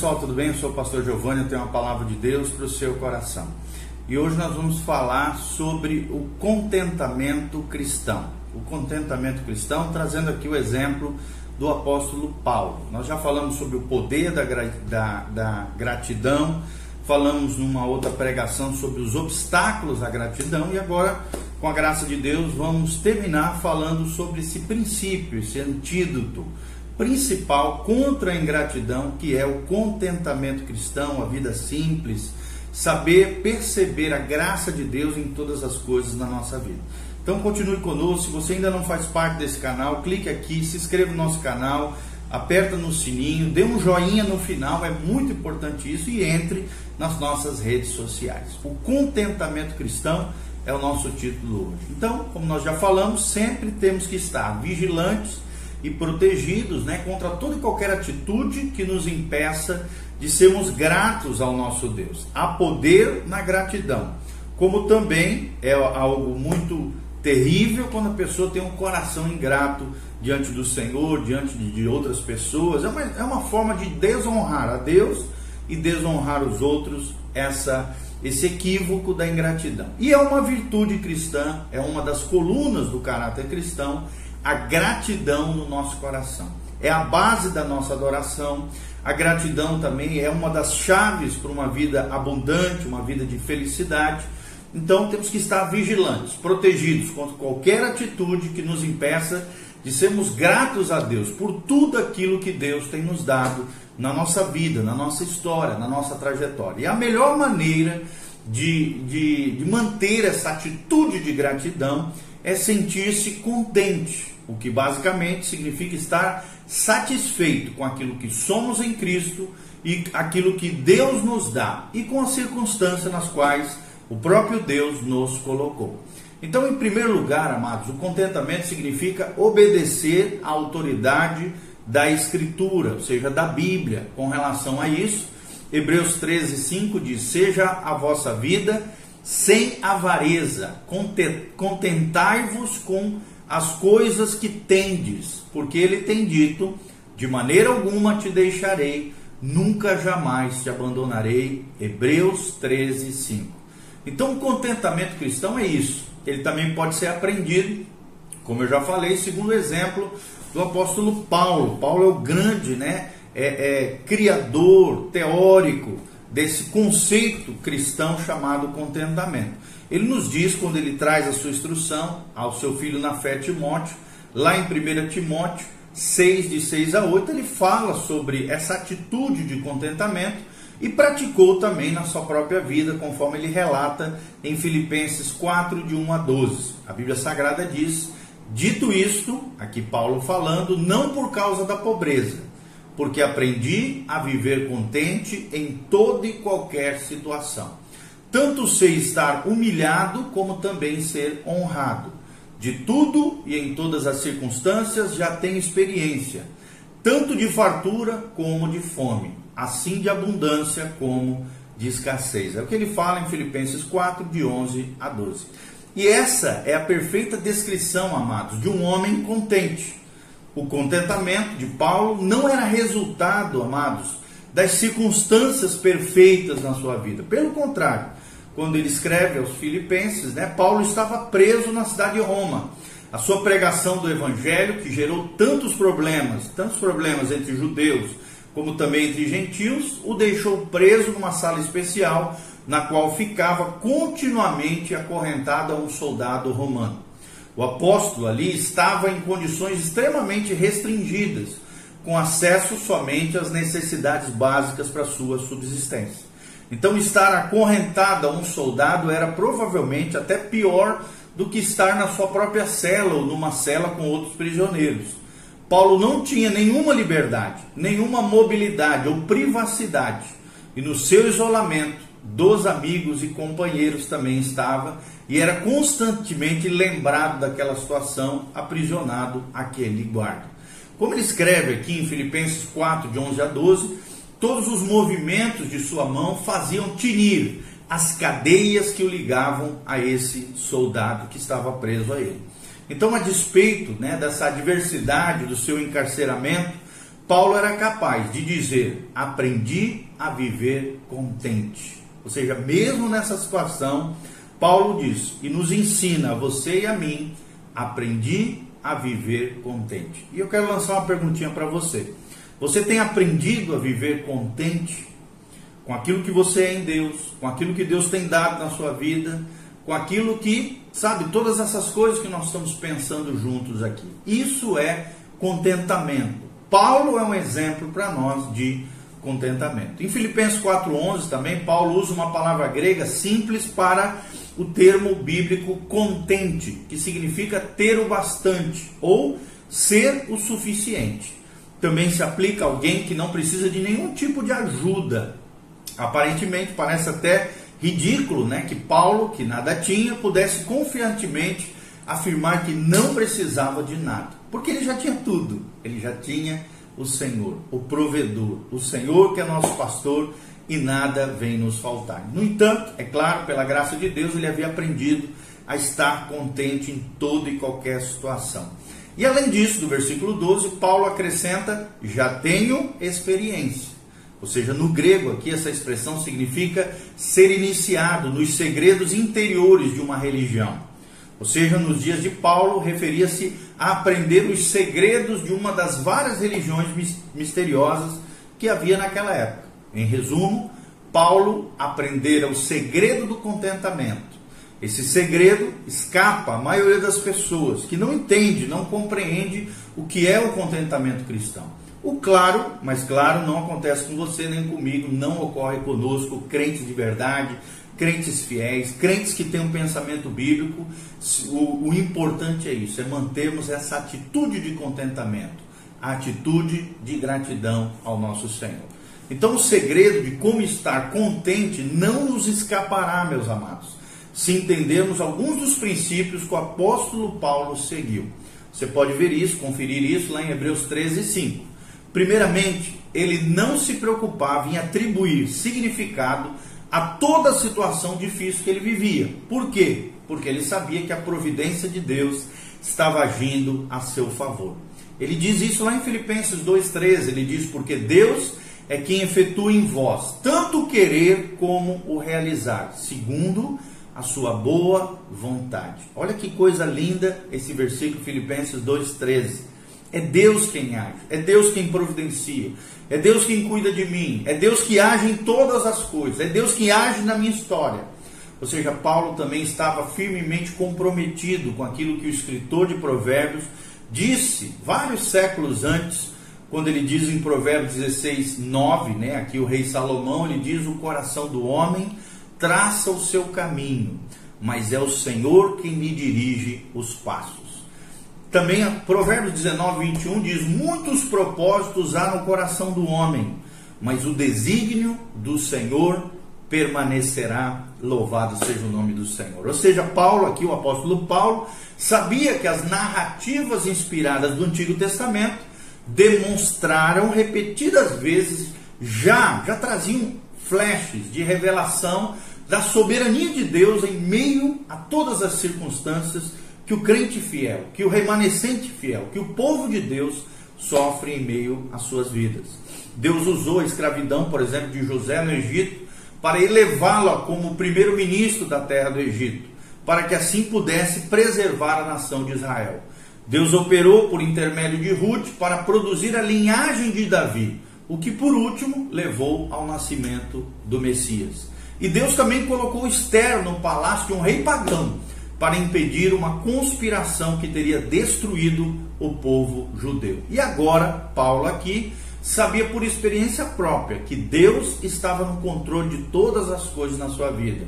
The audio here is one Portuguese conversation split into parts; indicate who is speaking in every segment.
Speaker 1: pessoal, tudo bem? Eu sou o pastor Giovanni, eu tenho uma palavra de Deus para o seu coração. E hoje nós vamos falar sobre o contentamento cristão. O contentamento cristão, trazendo aqui o exemplo do apóstolo Paulo. Nós já falamos sobre o poder da, da, da gratidão, falamos numa outra pregação sobre os obstáculos à gratidão e agora, com a graça de Deus, vamos terminar falando sobre esse princípio, esse antídoto principal contra a ingratidão, que é o contentamento cristão, a vida simples, saber perceber a graça de Deus em todas as coisas na nossa vida. Então continue conosco, se você ainda não faz parte desse canal, clique aqui, se inscreva no nosso canal, aperta no sininho, dê um joinha no final, é muito importante isso e entre nas nossas redes sociais. O contentamento cristão é o nosso título hoje. Então, como nós já falamos, sempre temos que estar vigilantes e protegidos né, contra toda e qualquer atitude que nos impeça de sermos gratos ao nosso Deus. Há poder na gratidão, como também é algo muito terrível quando a pessoa tem um coração ingrato diante do Senhor, diante de outras pessoas. É uma, é uma forma de desonrar a Deus e desonrar os outros, essa, esse equívoco da ingratidão. E é uma virtude cristã, é uma das colunas do caráter cristão a gratidão no nosso coração. É a base da nossa adoração. A gratidão também é uma das chaves para uma vida abundante, uma vida de felicidade. Então temos que estar vigilantes, protegidos contra qualquer atitude que nos impeça de sermos gratos a Deus por tudo aquilo que Deus tem nos dado na nossa vida, na nossa história, na nossa trajetória. E a melhor maneira de, de, de manter essa atitude de gratidão é sentir-se contente, o que basicamente significa estar satisfeito com aquilo que somos em Cristo e aquilo que Deus nos dá e com as circunstâncias nas quais o próprio Deus nos colocou. Então, em primeiro lugar, amados, o contentamento significa obedecer à autoridade da Escritura, ou seja, da Bíblia. Com relação a isso, Hebreus 13, 5 diz: Seja a vossa vida sem avareza, contentai-vos com as coisas que tendes, porque ele tem dito: de maneira alguma te deixarei, nunca jamais te abandonarei. Hebreus 13, 5. Então, o contentamento cristão é isso. Ele também pode ser aprendido, como eu já falei, segundo o exemplo do apóstolo Paulo. Paulo é o grande, né? É, é criador, teórico desse conceito cristão chamado contentamento. Ele nos diz, quando ele traz a sua instrução ao seu filho na fé Timóteo, lá em 1 Timóteo 6, de 6 a 8, ele fala sobre essa atitude de contentamento e praticou também na sua própria vida, conforme ele relata em Filipenses 4, de 1 a 12. A Bíblia Sagrada diz: Dito isto, aqui Paulo falando, não por causa da pobreza, porque aprendi a viver contente em toda e qualquer situação. Tanto sei estar humilhado, como também ser honrado. De tudo e em todas as circunstâncias já tenho experiência, tanto de fartura como de fome, assim de abundância como de escassez. É o que ele fala em Filipenses 4, de 11 a 12. E essa é a perfeita descrição, amados, de um homem contente o contentamento de Paulo não era resultado, amados, das circunstâncias perfeitas na sua vida. Pelo contrário, quando ele escreve aos Filipenses, né, Paulo estava preso na cidade de Roma. A sua pregação do evangelho, que gerou tantos problemas, tantos problemas entre judeus como também entre gentios, o deixou preso numa sala especial, na qual ficava continuamente acorrentado a um soldado romano. O apóstolo ali estava em condições extremamente restringidas, com acesso somente às necessidades básicas para sua subsistência. Então, estar acorrentado a um soldado era provavelmente até pior do que estar na sua própria cela ou numa cela com outros prisioneiros. Paulo não tinha nenhuma liberdade, nenhuma mobilidade ou privacidade, e no seu isolamento, dos amigos e companheiros também estava e era constantemente lembrado daquela situação, aprisionado aquele guarda. Como ele escreve aqui em Filipenses 4, de 11 a 12, todos os movimentos de sua mão faziam tinir as cadeias que o ligavam a esse soldado que estava preso a ele. Então, a despeito né, dessa adversidade do seu encarceramento, Paulo era capaz de dizer: aprendi a viver contente. Ou seja, mesmo nessa situação, Paulo diz e nos ensina, você e a mim, aprendi a viver contente. E eu quero lançar uma perguntinha para você. Você tem aprendido a viver contente com aquilo que você é em Deus, com aquilo que Deus tem dado na sua vida, com aquilo que, sabe, todas essas coisas que nós estamos pensando juntos aqui. Isso é contentamento. Paulo é um exemplo para nós de contentamento. Em Filipenses 4:11 também Paulo usa uma palavra grega simples para o termo bíblico contente, que significa ter o bastante ou ser o suficiente. Também se aplica a alguém que não precisa de nenhum tipo de ajuda. Aparentemente parece até ridículo, né, que Paulo, que nada tinha, pudesse confiantemente afirmar que não precisava de nada, porque ele já tinha tudo. Ele já tinha o Senhor, o provedor, o Senhor que é nosso pastor e nada vem nos faltar. No entanto, é claro, pela graça de Deus, ele havia aprendido a estar contente em toda e qualquer situação. E além disso, do versículo 12, Paulo acrescenta: já tenho experiência. Ou seja, no grego aqui essa expressão significa ser iniciado nos segredos interiores de uma religião. Ou seja, nos dias de Paulo, referia-se a aprender os segredos de uma das várias religiões misteriosas que havia naquela época. Em resumo, Paulo aprendera o segredo do contentamento. Esse segredo escapa à maioria das pessoas que não entende, não compreende o que é o contentamento cristão. O claro, mas claro, não acontece com você nem comigo, não ocorre conosco, crentes de verdade, crentes fiéis, crentes que têm um pensamento bíblico. O, o importante é isso, é mantermos essa atitude de contentamento, a atitude de gratidão ao nosso Senhor. Então, o segredo de como estar contente não nos escapará, meus amados, se entendermos alguns dos princípios que o apóstolo Paulo seguiu. Você pode ver isso, conferir isso lá em Hebreus 13, 5. Primeiramente, ele não se preocupava em atribuir significado a toda a situação difícil que ele vivia. Por quê? Porque ele sabia que a providência de Deus estava agindo a seu favor. Ele diz isso lá em Filipenses 2,13. Ele diz: Porque Deus é quem efetua em vós tanto o querer como o realizar, segundo a sua boa vontade. Olha que coisa linda esse versículo, Filipenses 2,13. É Deus quem age, é Deus quem providencia, é Deus quem cuida de mim, é Deus que age em todas as coisas, é Deus que age na minha história. Ou seja, Paulo também estava firmemente comprometido com aquilo que o escritor de Provérbios disse vários séculos antes quando ele diz em Provérbios 16, 9, né, aqui o rei Salomão, ele diz: O coração do homem traça o seu caminho, mas é o Senhor quem lhe dirige os passos. Também Provérbios 19, 21 diz: Muitos propósitos há no coração do homem, mas o desígnio do Senhor permanecerá. Louvado seja o nome do Senhor. Ou seja, Paulo, aqui o apóstolo Paulo, sabia que as narrativas inspiradas do Antigo Testamento demonstraram repetidas vezes, já, já traziam flashes de revelação da soberania de Deus em meio a todas as circunstâncias que o crente fiel, que o remanescente fiel, que o povo de Deus sofre em meio às suas vidas. Deus usou a escravidão, por exemplo, de José no Egito para elevá-lo como primeiro-ministro da terra do Egito, para que assim pudesse preservar a nação de Israel. Deus operou por intermédio de Ruth para produzir a linhagem de Davi, o que por último levou ao nascimento do Messias. E Deus também colocou Esther no palácio de um rei pagão para impedir uma conspiração que teria destruído o povo judeu. E agora, Paulo aqui sabia por experiência própria que Deus estava no controle de todas as coisas na sua vida,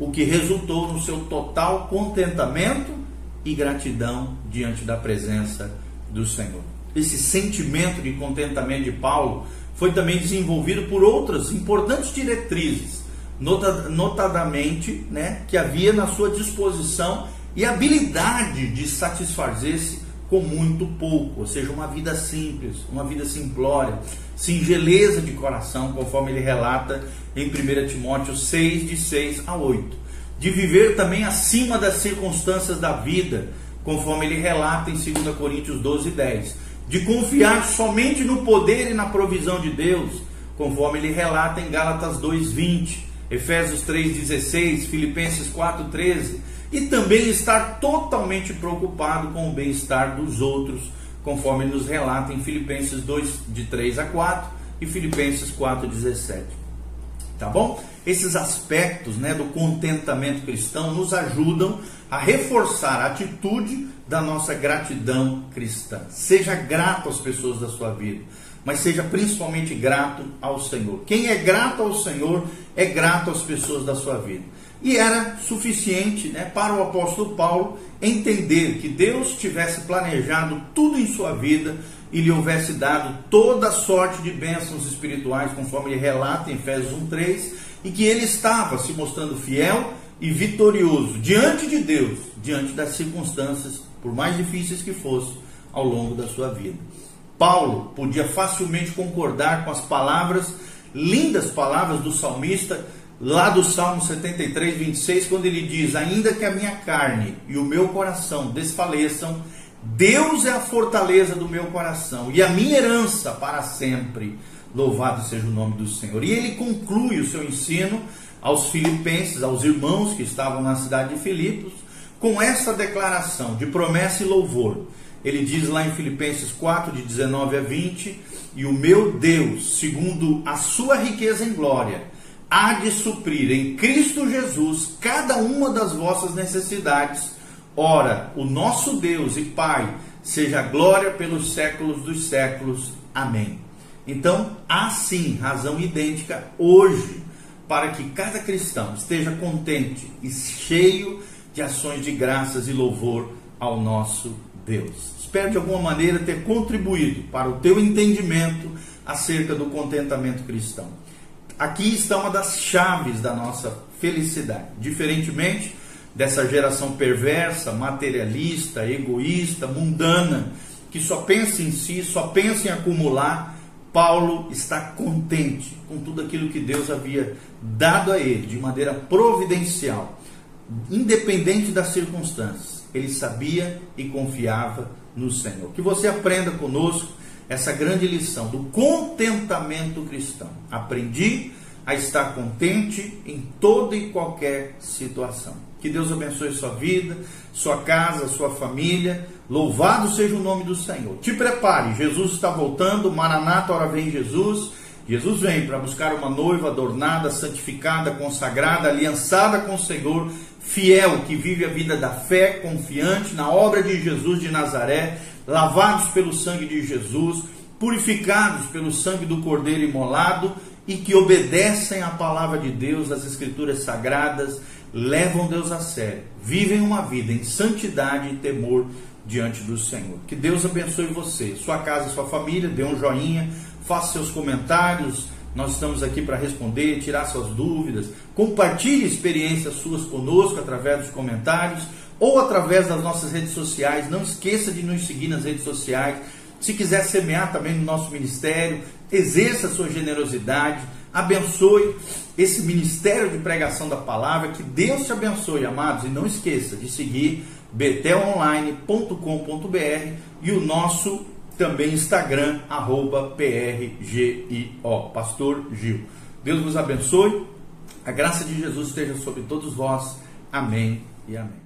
Speaker 1: o que resultou no seu total contentamento e gratidão diante da presença do Senhor. Esse sentimento de contentamento de Paulo foi também desenvolvido por outras importantes diretrizes, notadamente né, que havia na sua disposição e habilidade de satisfazer-se com muito pouco, ou seja, uma vida simples, uma vida simplória, singeleza de coração, conforme ele relata em 1 Timóteo 6, de 6 a 8 de viver também acima das circunstâncias da vida, conforme ele relata em 2 Coríntios 12, 10. de confiar somente no poder e na provisão de Deus, conforme ele relata em Gálatas 2:20, Efésios 3:16, Filipenses 4:13, e também estar totalmente preocupado com o bem-estar dos outros, conforme nos relata em Filipenses 2 de 3 a 4 e Filipenses 4:17 tá bom? Esses aspectos né, do contentamento cristão nos ajudam a reforçar a atitude da nossa gratidão cristã. Seja grato às pessoas da sua vida, mas seja principalmente grato ao Senhor. Quem é grato ao Senhor é grato às pessoas da sua vida. E era suficiente né, para o apóstolo Paulo entender que Deus tivesse planejado tudo em sua vida e lhe houvesse dado toda sorte de bênçãos espirituais, conforme ele relata em Efésios 1:3, e que ele estava se mostrando fiel e vitorioso diante de Deus, diante das circunstâncias, por mais difíceis que fossem, ao longo da sua vida. Paulo podia facilmente concordar com as palavras, lindas palavras do salmista, lá do Salmo 73, 26, quando ele diz: Ainda que a minha carne e o meu coração desfaleçam, Deus é a fortaleza do meu coração e a minha herança para sempre. Louvado seja o nome do Senhor. E ele conclui o seu ensino aos filipenses, aos irmãos que estavam na cidade de Filipos, com essa declaração de promessa e louvor. Ele diz lá em Filipenses 4, de 19 a 20: E o meu Deus, segundo a sua riqueza em glória, há de suprir em Cristo Jesus cada uma das vossas necessidades Ora, o nosso Deus e Pai, seja glória pelos séculos dos séculos. Amém. Então, há sim razão idêntica hoje para que cada cristão esteja contente e cheio de ações de graças e louvor ao nosso Deus. Espero de alguma maneira ter contribuído para o teu entendimento acerca do contentamento cristão. Aqui está uma das chaves da nossa felicidade. Diferentemente dessa geração perversa, materialista, egoísta, mundana, que só pensa em si, só pensa em acumular, Paulo está contente com tudo aquilo que Deus havia dado a ele de maneira providencial, independente das circunstâncias. Ele sabia e confiava no Senhor. Que você aprenda conosco essa grande lição do contentamento cristão. Aprendi a estar contente em toda e qualquer situação. Que Deus abençoe sua vida, sua casa, sua família. Louvado seja o nome do Senhor. Te prepare, Jesus está voltando, Maranata, hora vem Jesus. Jesus vem para buscar uma noiva adornada, santificada, consagrada, aliançada com o Senhor, fiel, que vive a vida da fé, confiante na obra de Jesus de Nazaré, lavados pelo sangue de Jesus, purificados pelo sangue do Cordeiro imolado e que obedecem à palavra de Deus, às Escrituras sagradas, levam Deus a sério, vivem uma vida em santidade e temor diante do Senhor. Que Deus abençoe você, sua casa, sua família, dê um joinha, faça seus comentários. Nós estamos aqui para responder, tirar suas dúvidas. Compartilhe experiências suas conosco através dos comentários ou através das nossas redes sociais. Não esqueça de nos seguir nas redes sociais. Se quiser semear também no nosso ministério, exerça sua generosidade, abençoe esse ministério de pregação da palavra, que Deus te abençoe, amados, e não esqueça de seguir betelonline.com.br e o nosso também Instagram, arroba PRGIO, Pastor Gil. Deus vos abençoe, a graça de Jesus esteja sobre todos vós. Amém e amém.